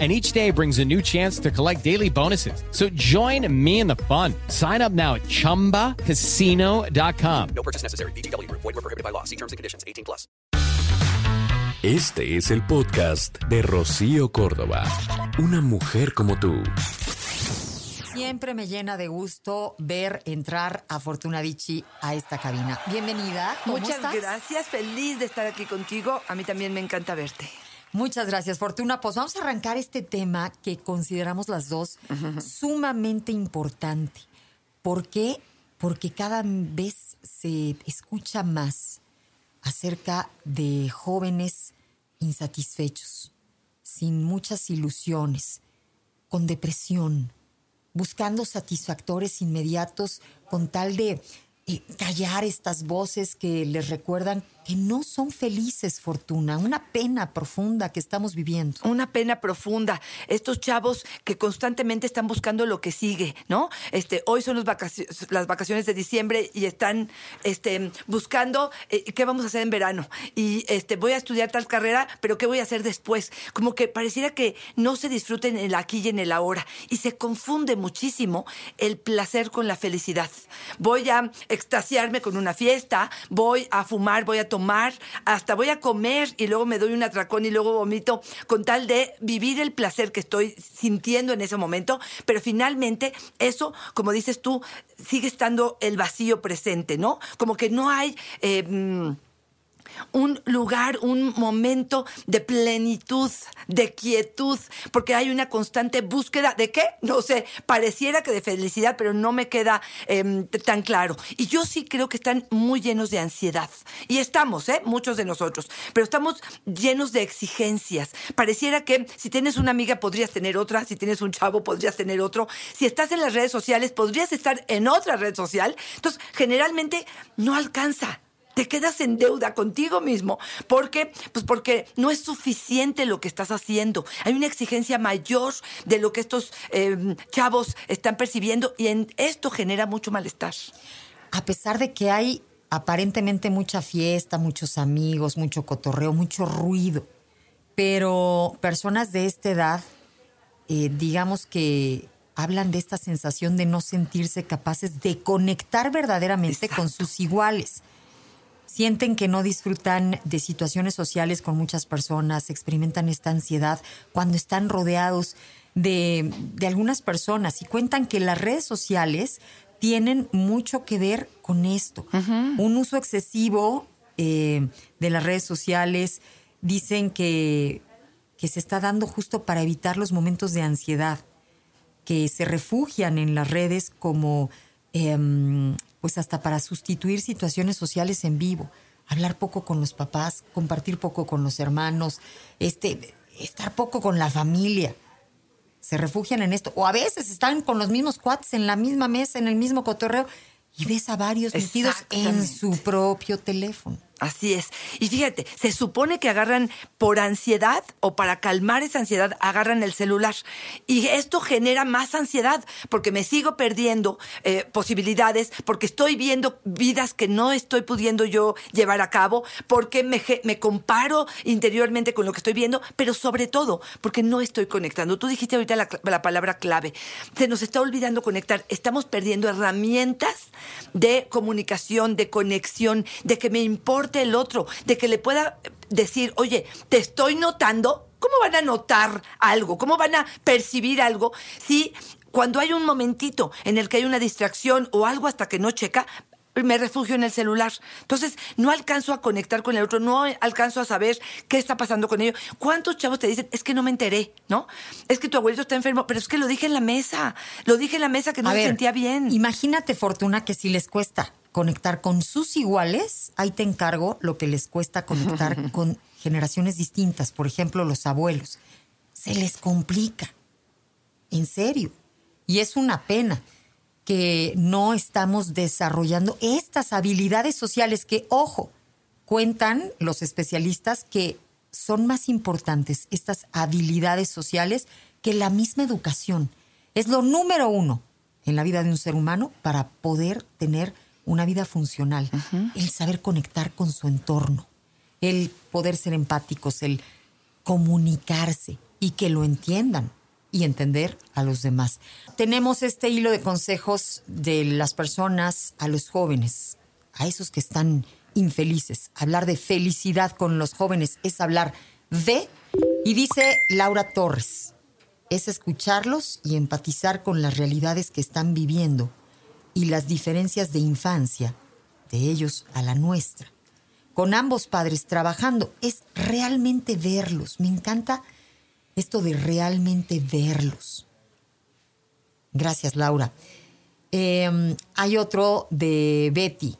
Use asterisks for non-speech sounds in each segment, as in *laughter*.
and each day brings a new chance to collect daily bonuses. So join me in the fun. Sign up now at ChumbaCasino.com. No purchase necessary. BGW. Void were prohibited by law. See terms and conditions. 18 plus. Este es el podcast de Rocío Córdoba. Una mujer como tú. Siempre me llena de gusto ver entrar a Fortuna Dicci a esta cabina. Bienvenida. ¿Cómo Muchas estás? gracias, feliz de estar aquí contigo. A mí también me encanta verte. Muchas gracias, Fortuna. Pues vamos a arrancar este tema que consideramos las dos sumamente importante. ¿Por qué? Porque cada vez se escucha más acerca de jóvenes insatisfechos, sin muchas ilusiones, con depresión, buscando satisfactores inmediatos con tal de callar estas voces que les recuerdan que no son felices, Fortuna, una pena profunda que estamos viviendo. Una pena profunda. Estos chavos que constantemente están buscando lo que sigue, ¿no? Este, hoy son las vacaciones de diciembre y están este, buscando eh, qué vamos a hacer en verano. Y este, voy a estudiar tal carrera, pero ¿qué voy a hacer después? Como que pareciera que no se disfruten en el aquí y en el ahora. Y se confunde muchísimo el placer con la felicidad. Voy a extasiarme con una fiesta, voy a fumar, voy a tomar, hasta voy a comer y luego me doy un atracón y luego vomito con tal de vivir el placer que estoy sintiendo en ese momento, pero finalmente eso, como dices tú, sigue estando el vacío presente, ¿no? Como que no hay... eh, mm, un lugar, un momento de plenitud, de quietud, porque hay una constante búsqueda de qué, no sé, pareciera que de felicidad, pero no me queda em, tan claro. Y yo sí creo que están muy llenos de ansiedad. Y estamos, ¿eh? Muchos de nosotros, pero estamos llenos de exigencias. Pareciera que si tienes una amiga podrías tener otra, si tienes un chavo podrías tener otro, si estás en las redes sociales podrías estar en otra red social. Entonces, generalmente no alcanza te quedas en deuda contigo mismo. ¿Por qué? Pues porque no es suficiente lo que estás haciendo. Hay una exigencia mayor de lo que estos eh, chavos están percibiendo y en esto genera mucho malestar. A pesar de que hay aparentemente mucha fiesta, muchos amigos, mucho cotorreo, mucho ruido, pero personas de esta edad, eh, digamos que hablan de esta sensación de no sentirse capaces de conectar verdaderamente con sus iguales. Sienten que no disfrutan de situaciones sociales con muchas personas, experimentan esta ansiedad cuando están rodeados de, de algunas personas y cuentan que las redes sociales tienen mucho que ver con esto. Un uso excesivo eh, de las redes sociales dicen que, que se está dando justo para evitar los momentos de ansiedad que se refugian en las redes como, em, pues hasta para sustituir situaciones sociales en vivo, hablar poco con los papás, compartir poco con los hermanos, este, estar poco con la familia. Se refugian en esto. O a veces están con los mismos cuates en la misma mesa, en el mismo cotorreo, y ves a varios metidos en su propio teléfono. Así es. Y fíjate, se supone que agarran por ansiedad o para calmar esa ansiedad, agarran el celular. Y esto genera más ansiedad porque me sigo perdiendo eh, posibilidades, porque estoy viendo vidas que no estoy pudiendo yo llevar a cabo, porque me, me comparo interiormente con lo que estoy viendo, pero sobre todo porque no estoy conectando. Tú dijiste ahorita la, la palabra clave. Se nos está olvidando conectar. Estamos perdiendo herramientas de comunicación, de conexión, de que me el otro, de que le pueda decir, oye, te estoy notando. ¿Cómo van a notar algo? ¿Cómo van a percibir algo si cuando hay un momentito en el que hay una distracción o algo hasta que no checa, me refugio en el celular. Entonces, no alcanzo a conectar con el otro, no alcanzo a saber qué está pasando con ellos. ¿Cuántos chavos te dicen, es que no me enteré, ¿no? Es que tu abuelito está enfermo, pero es que lo dije en la mesa, lo dije en la mesa que no A ver, sentía bien. Imagínate, Fortuna, que si les cuesta conectar con sus iguales, ahí te encargo lo que les cuesta conectar *laughs* con generaciones distintas, por ejemplo, los abuelos. Se les complica. En serio. Y es una pena que no estamos desarrollando estas habilidades sociales que, ojo, cuentan los especialistas que son más importantes estas habilidades sociales que la misma educación. Es lo número uno en la vida de un ser humano para poder tener una vida funcional. El saber conectar con su entorno, el poder ser empáticos, el comunicarse y que lo entiendan y entender a los demás. Tenemos este hilo de consejos de las personas a los jóvenes, a esos que están infelices. Hablar de felicidad con los jóvenes es hablar de, y dice Laura Torres, es escucharlos y empatizar con las realidades que están viviendo y las diferencias de infancia de ellos a la nuestra. Con ambos padres trabajando es realmente verlos. Me encanta esto de realmente verlos. Gracias, Laura. Eh, hay otro de Betty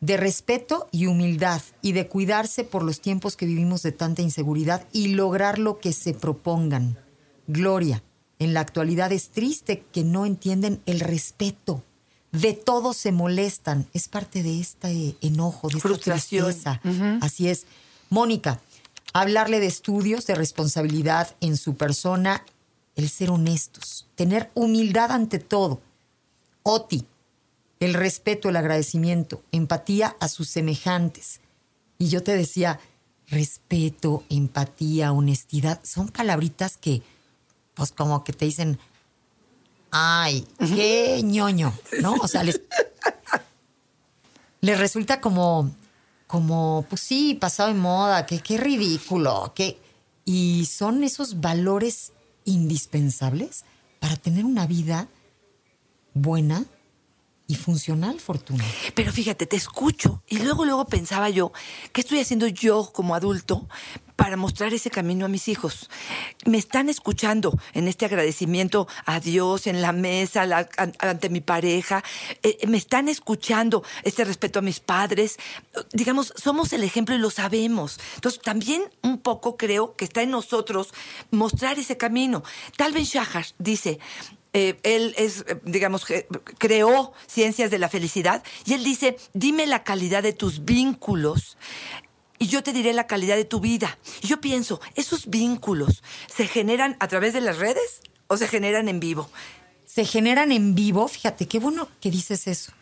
de respeto y humildad y de cuidarse por los tiempos que vivimos de tanta inseguridad y lograr lo que se propongan. Gloria, en la actualidad es triste que no entienden el respeto. De todo se molestan. Es parte de este enojo, de esta Frustración. tristeza. Así es. Mónica, hablarle de estudios, de responsabilidad en su persona, el ser honestos, tener humildad ante todo. Oti, el respeto, el agradecimiento, empatía a sus semejantes. Y yo te decía, respeto, empatía, honestidad, son palabritas que, pues como que te dicen, ay, qué ñoño, ¿no? O sea, les, *laughs* les resulta como, como, pues sí, pasado de moda, que qué ridículo, que... Y son esos valores indispensables para tener una vida buena, y funcional, Fortuna. Pero fíjate, te escucho y luego, luego pensaba yo, ¿qué estoy haciendo yo como adulto para mostrar ese camino a mis hijos? Me están escuchando en este agradecimiento a Dios, en la mesa, ante mi pareja, eh, me están escuchando este respeto a mis padres. Digamos, somos el ejemplo y lo sabemos. Entonces, también un poco creo que está en nosotros mostrar ese camino. Tal vez Shahar dice, eh, él es, eh, digamos, creó ciencias de la felicidad y él dice, dime la calidad de tus vínculos y yo te diré la calidad de tu vida. Y yo pienso, ¿esos vínculos se generan a través de las redes o se generan en vivo? Se generan en vivo, fíjate, qué bueno que dices eso.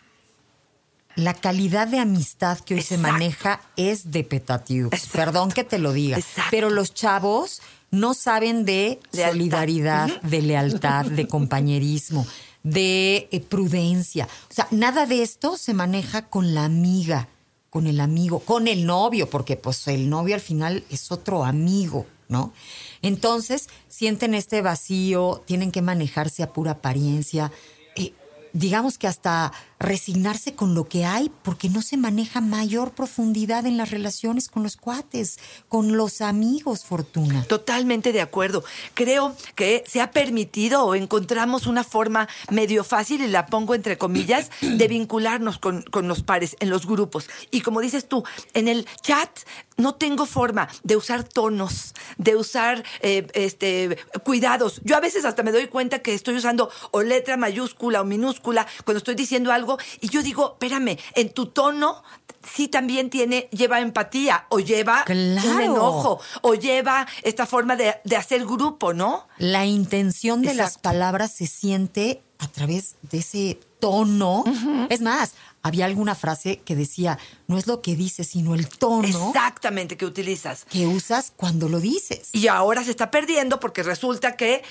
La calidad de amistad que hoy se maneja es de petatiux. Exacto. Perdón que te lo diga. Exacto. Pero los chavos no saben de Lealtad. solidaridad, de lealtad, de compañerismo, de eh, prudencia. O sea, nada de esto se maneja con la amiga, con el amigo, con el novio, porque pues el novio al final es otro amigo, ¿no? Entonces sienten este vacío, tienen que manejarse a pura apariencia. Digamos que hasta resignarse con lo que hay, porque no se maneja mayor profundidad en las relaciones con los cuates, con los amigos, Fortuna. Totalmente de acuerdo. Creo que se ha permitido o encontramos una forma medio fácil, y la pongo entre comillas, de *clears throat* vincularnos con, con los pares en los grupos. Y como dices tú, en el chat no tengo forma de usar tonos, de usar eh, este, cuidados. Yo a veces hasta me doy cuenta que estoy usando o letra mayúscula o minúscula cuando estoy diciendo algo y yo digo, espérame, en tu tono sí también tiene, lleva empatía o lleva un enojo o lleva esta forma de, de hacer grupo, ¿no? La intención de las palabras se siente a través de ese tono. Es más, había alguna frase que decía, no es lo que dices, sino el tono Exactamente que utilizas. que usas cuando lo dices. Y ahora se está perdiendo porque resulta que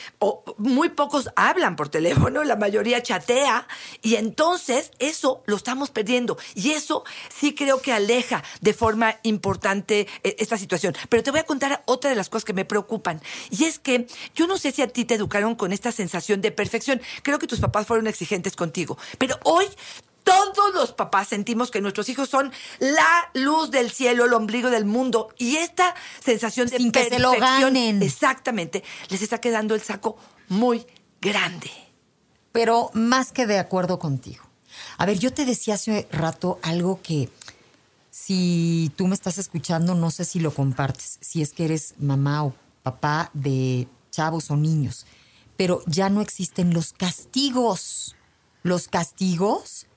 muy pocos hablan por teléfono, la mayoría chatea, y entonces eso lo estamos perdiendo. Y eso sí creo que aleja de forma importante eh, esta situación. Pero te voy a contar otra de las cosas que me preocupan. Y es que yo no sé si a ti te educaron con esta sensación de perfección. Creo que tus papás fueron exigentes contigo. Pero hoy todos los papás sentimos que nuestros hijos son la luz del cielo, el ombligo del mundo. Y esta sensación de Sin que se lo ganen. Exactamente. Les está quedando el saco muy grande. pero más que de acuerdo contigo. A ver, yo te decía hace rato algo que si tú me estás escuchando, no sé si lo compartes, si es que eres mamá o papá de chavos o niños, pero ya no existen los castigos. Los castigos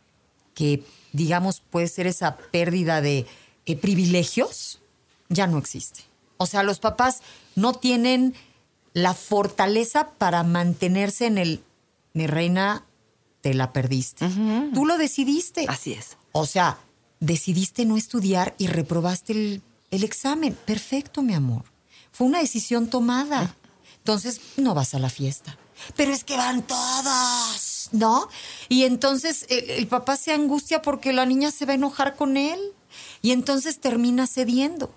que, digamos, puede ser esa pérdida de eh, privilegios ya no existe. O sea, los papás no tienen la fortaleza para mantenerse en el, mi reina, te la perdiste. Tú lo decidiste. Así es. O sea, decidiste no estudiar y reprobaste el, el examen. Perfecto, mi amor. Fue una decisión tomada. Entonces, no vas a la fiesta. Pero es que van todos, ¿no? Y entonces el, papá se angustia porque la niña se va a enojar con él. Y entonces termina cediendo.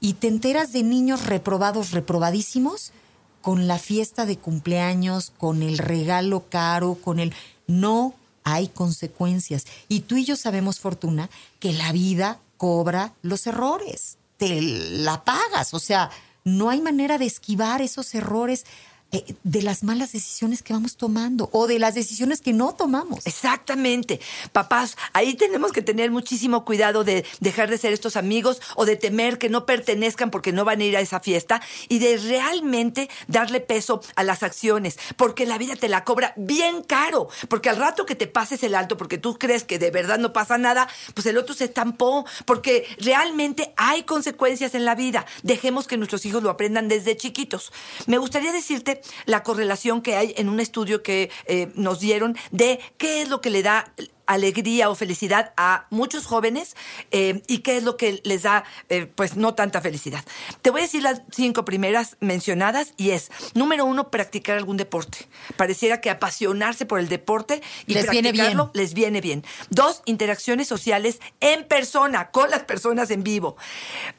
Y te enteras de niños reprobados, reprobadísimos, con la fiesta de cumpleaños, con el regalo caro, con el... No hay consecuencias. Y tú y yo sabemos, Fortuna, que la vida cobra los errores. Te la pagas. O sea, no hay manera de esquivar esos errores de las malas decisiones que vamos tomando o de las decisiones que no tomamos. Exactamente. Papás, ahí tenemos que tener muchísimo cuidado de dejar de ser estos amigos o de temer que no pertenezcan porque no van a ir a esa fiesta y de realmente darle peso a las acciones, porque la vida te la cobra bien caro, porque al rato que te pases el alto, porque tú crees que de verdad no pasa nada, pues el otro se estampó, porque realmente hay consecuencias en la vida. Dejemos que nuestros hijos lo aprendan desde chiquitos. Me gustaría decirte la correlación que hay en un estudio que eh, nos dieron de qué es lo que le da alegría o felicidad a muchos jóvenes eh, y qué es lo que les da, eh, pues, no tanta felicidad. Te voy a decir las cinco primeras mencionadas y es, número uno, practicar algún deporte. Pareciera que apasionarse por el deporte y Les viene practicarlo bien. les viene bien. Dos, interacciones sociales en persona, con las personas en vivo.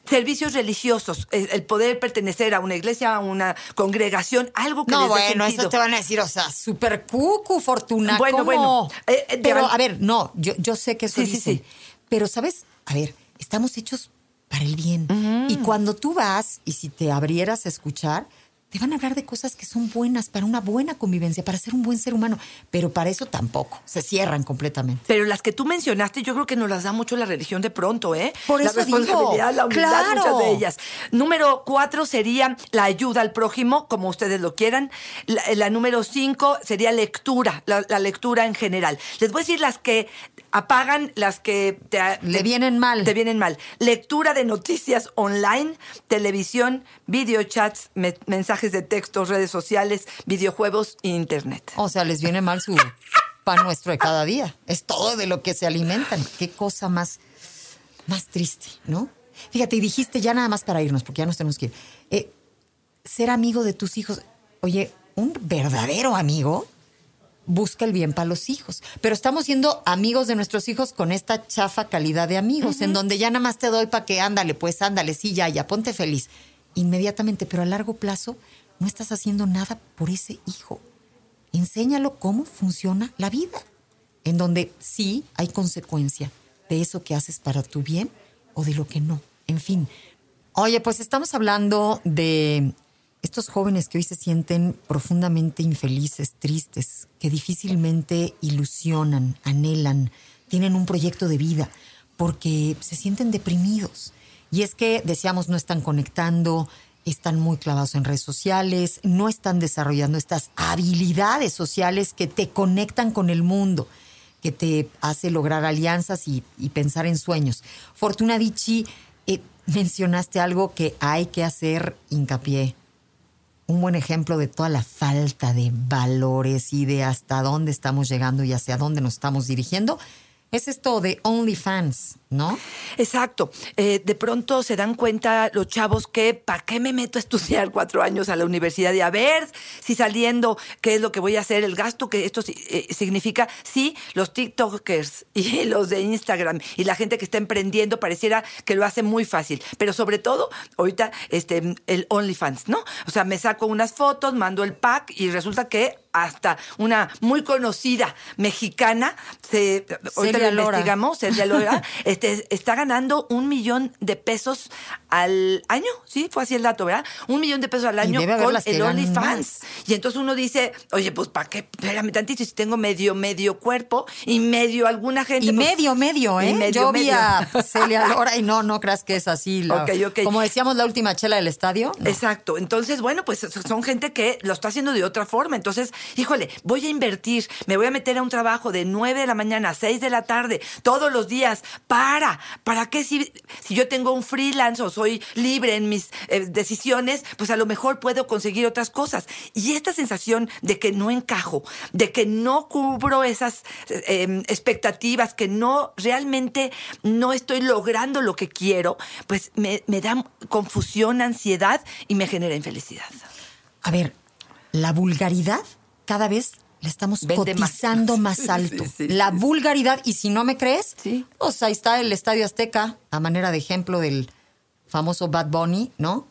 Servicios religiosos, el poder pertenecer a una iglesia, a una congregación, algo que No, les dé bueno, sentido. eso te van a decir, o sea, súper cucu, Fortuna. Bueno, ¿cómo? bueno, eh, pero, a ver, no, yo, yo sé que eso Sí, dicen. sí. Pero, ¿sabes? A ver, estamos hechos para el bien. Y cuando tú vas, y si te abrieras a escuchar, te van a hablar de cosas que son buenas para una buena convivencia, para ser un buen ser humano. Pero para eso tampoco. Se cierran completamente. Pero las que tú mencionaste, yo creo que nos las da mucho la religión de pronto, ¿eh? Por la eso digo, responsabilidad, la humildad, claro. muchas de ellas. Número cuatro sería la ayuda al prójimo, como ustedes lo quieran. La, la número cinco sería lectura, la, la lectura en general. Les voy a decir las que apagan, las que te, Le te- vienen mal. Te vienen mal. Lectura de noticias online, televisión, videochats, me- mensajes de texto, redes sociales, videojuegos e internet. O sea, les viene mal su pan nuestro de cada día. Es todo de lo que se alimentan. Qué cosa más, más triste, ¿no? Fíjate, y dijiste ya nada más para irnos, porque ya nos tenemos que ir. Eh, ser amigo de tus hijos. Oye, un verdadero amigo busca el bien para los hijos. Pero estamos siendo amigos de nuestros hijos con esta chafa calidad de amigos, en donde ya nada más te doy para que ándale, pues ándale, sí, ya, ya, ponte feliz. Inmediatamente, pero a largo plazo no estás haciendo nada por ese hijo. Enséñalo cómo funciona la vida, en donde sí hay consecuencia de eso que haces para tu bien o de lo que no. En fin. Oye, pues estamos hablando de estos jóvenes que hoy se sienten profundamente infelices, tristes, que difícilmente ilusionan, anhelan, tienen un proyecto de vida, porque se sienten deprimidos. Y es que, decíamos, no están conectando, están muy clavados en redes sociales, no están desarrollando estas habilidades sociales que te conectan con el mundo, que te hace lograr alianzas y, pensar en sueños. Fortuna Dichi, eh, mencionaste algo que hay que hacer hincapié. Un buen ejemplo de toda la falta de valores y de hasta dónde estamos llegando y hacia dónde nos estamos dirigiendo es esto de OnlyFans, ¿no? Exacto. Eh, de pronto se dan cuenta los chavos que, ¿para qué me meto a estudiar *laughs* cuatro años a la universidad? Y a ver si saliendo, ¿qué es lo que voy a hacer? El gasto que esto eh, significa, sí, los TikTokers *laughs* y los de Instagram y la gente que está emprendiendo pareciera que lo hace muy fácil. Pero sobre todo, ahorita, este, el OnlyFans, ¿no? O sea, me saco unas fotos, mando el pack y resulta que hasta una muy conocida mexicana, se, ahorita lo investigamos, Lora, *laughs* este, está ganando un millón de pesos al año, ¿sí? Fue así el dato, ¿verdad? Un millón de pesos al año con el OnlyFans. Y entonces uno dice, oye, pues ¿para qué? Espérame tantito, si tengo medio, medio cuerpo y medio alguna gente. Y pues, medio, medio, ¿eh? y medio, Yo vi medio. a *laughs* Celia Lora y no, no creas que es así. la- Ok, ok. Como decíamos la última chela del estadio. no. Exacto. Entonces, bueno, pues son gente que lo está haciendo de otra forma. Entonces, híjole, voy a invertir, me voy a meter a un trabajo de 9 de la mañana a 6 de la tarde, todos los días, para, ¿para qué si, yo tengo un freelance o soy libre en mis eh, decisiones, pues a lo mejor puedo conseguir otras cosas? Y esta sensación de que no encajo, de que no cubro esas eh, expectativas, que no realmente no estoy logrando lo que quiero, pues me, me da confusión, ansiedad y me genera infelicidad. A ver, la vulgaridad cada vez la estamos Vende cotizando más, *laughs* alto. sí, la sí, vulgaridad, y si no me crees, pues ahí está el Estadio Azteca, a manera de ejemplo del famoso Bad Bunny, ¿no?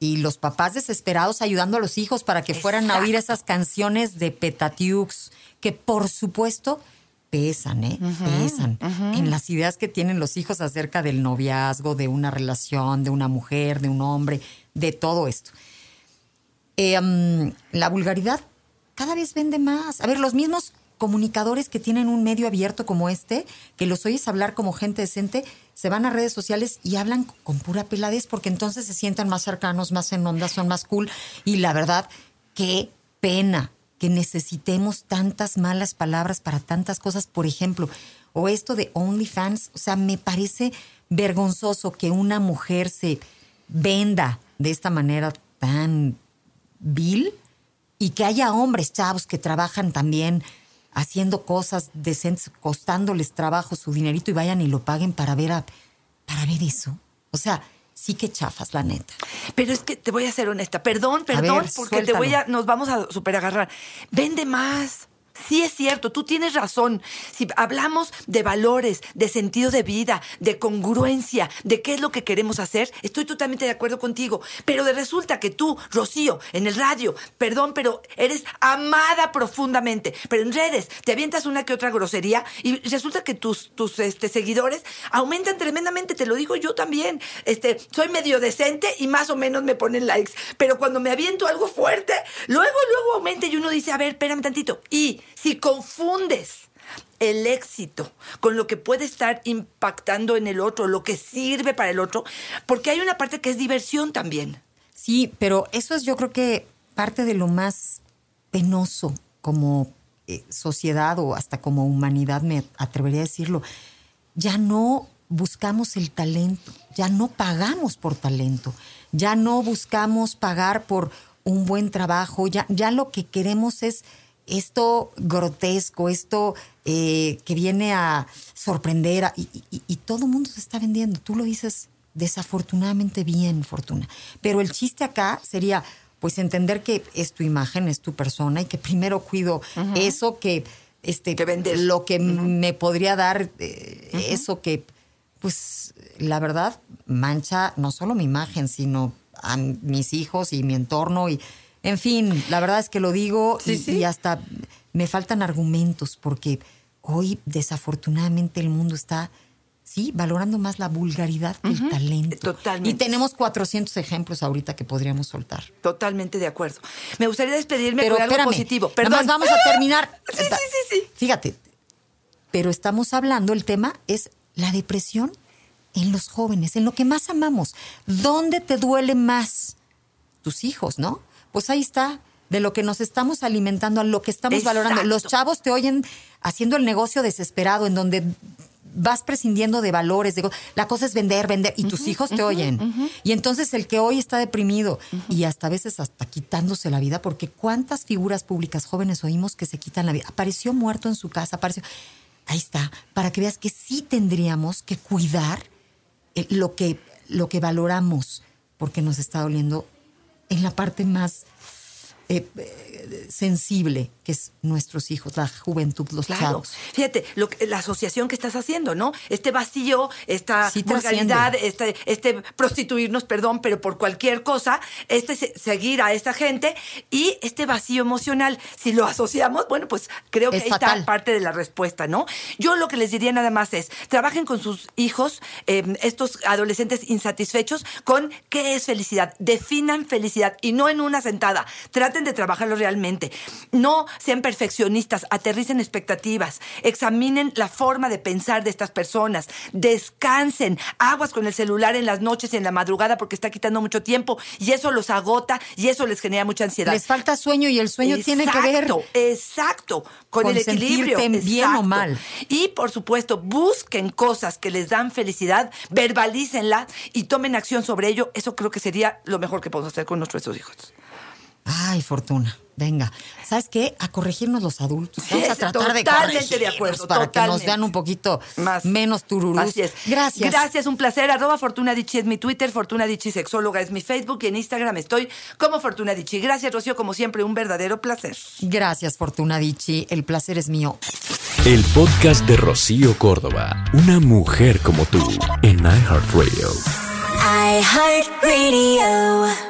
Y los papás desesperados ayudando a los hijos para que fueran a oír esas canciones de Petatiux, que por supuesto pesan, ¿eh? pesan en las ideas que tienen los hijos acerca del noviazgo, de una relación, de una mujer, de un hombre, de todo esto. Eh, mm, la vulgaridad cada vez vende más. A ver, los mismos comunicadores que tienen un medio abierto como este, que los oyes hablar como gente decente, se van a redes sociales y hablan con pura peladez porque entonces se sienten más cercanos, más en onda, son más cool. Y la verdad, qué pena que necesitemos tantas malas palabras para tantas cosas, por ejemplo, o esto de OnlyFans, o sea, me parece vergonzoso que una mujer se venda de esta manera tan vil y que haya hombres chavos que trabajan también haciendo cosas decentes, costándoles trabajo su dinerito y vayan y lo paguen para ver a, para ver eso. O sea, sí que chafas, la neta. Pero es que te voy a ser honesta. Perdón, perdón, ver, porque te voy a, nos vamos a super agarrar. Vende más. Sí es cierto, tú tienes razón. Si hablamos de valores, de sentido de vida, de congruencia, de qué es lo que queremos hacer, estoy totalmente de acuerdo contigo. Pero resulta que tú, Rocío, en el radio, perdón, pero eres amada profundamente. Pero en redes te avientas una que otra grosería y resulta que tus, tus este, seguidores aumentan tremendamente, te lo digo yo también. Este, soy medio decente y más o menos me ponen likes. Pero cuando me aviento algo fuerte, luego, luego aumenta y uno dice, a ver, espérame tantito. Y si confundes el éxito con lo que puede estar impactando en el otro, lo que sirve para el otro, porque hay una parte que es diversión también. Sí, pero eso es yo creo que parte de lo más penoso como eh, sociedad o hasta como humanidad, me atrevería a decirlo. Ya no buscamos el talento, ya no pagamos por talento, ya no buscamos pagar por un buen trabajo, ya, ya lo que queremos es esto grotesco, esto eh, que viene a sorprender, a- y, y- y todo el mundo se está vendiendo. Tú lo dices desafortunadamente bien, Fortuna. Pero el chiste acá sería, pues, entender que es tu imagen, es tu persona y que primero cuido eso que, este, Que lo que me podría dar, eh, eso que, pues, la verdad, mancha no solo mi imagen, sino a mis hijos y mi entorno y, en fin, la verdad es que lo digo Sí, y, sí. y hasta me faltan argumentos porque hoy desafortunadamente el mundo está, sí, valorando más la vulgaridad que el talento. Totalmente. Y tenemos 400 ejemplos ahorita que podríamos soltar. Totalmente de acuerdo. Me gustaría despedirme Pero con algo espérame, positivo. nada Perdón. más vamos a terminar. *laughs* Sí, sí, sí, sí. Fíjate, pero estamos hablando, el tema es la depresión en los jóvenes, en lo que más amamos. ¿Dónde te duele más? Tus hijos, ¿no? Pues ahí está, de lo que nos estamos alimentando, a lo que estamos Exacto. valorando. Los chavos te oyen haciendo el negocio desesperado, en donde vas prescindiendo de valores, de la cosa es vender, vender, y tus hijos te oyen. Y entonces el que hoy está deprimido y hasta a veces hasta quitándose la vida, porque cuántas figuras públicas jóvenes oímos que se quitan la vida. Apareció muerto en su casa, apareció. Ahí está, para que veas que sí tendríamos que cuidar eh, lo que, lo que valoramos, porque nos está doliendo en la parte más eh, eh, sensible, que es nuestros hijos, la juventud, los Claro. chavos. Fíjate, lo que- la asociación que estás haciendo, ¿no? Este vacío, esta Sí vulgaridad, este, este prostituirnos, perdón, pero por cualquier cosa, este se- seguir a esta gente y este vacío emocional. Si lo asociamos, bueno, pues creo que Es ahí fatal. está parte de la respuesta, ¿no? Yo lo que les diría nada más es, trabajen con sus hijos, eh, estos adolescentes insatisfechos, con qué es felicidad. Definan felicidad y no en una sentada. Traten traten de trabajarlo realmente. No sean perfeccionistas, aterricen expectativas, examinen la forma de pensar de estas personas, descansen, aguas con el celular en las noches y en la madrugada porque está quitando mucho tiempo y eso los agota y eso les genera mucha ansiedad. Les falta sueño y el sueño tiene que ver Exacto, Exacto, con, con el equilibrio. bien o mal. Y por supuesto, busquen cosas que les dan felicidad, verbalícenla y tomen acción sobre ello. Eso creo que sería lo mejor que podemos hacer con nuestros hijos. Ay, Fortuna. Venga, ¿sabes qué? A corregirnos los adultos. Vamos a *laughs* tratar de totalmente de acuerdo, para que nos vean un poquito Más. menos tururús. Así es. Gracias. Gracias, un placer. Arroba Fortuna Dichi es mi Twitter, Fortuna Dichi Sexóloga es mi Facebook y en Instagram estoy como Fortuna Dichi. Gracias, Rocío, como siempre, un verdadero placer. Gracias, Fortuna Dichi. El placer es mío. El podcast de Rocío Córdoba. Una mujer como tú. En iHeartRadio. iHeartRadio.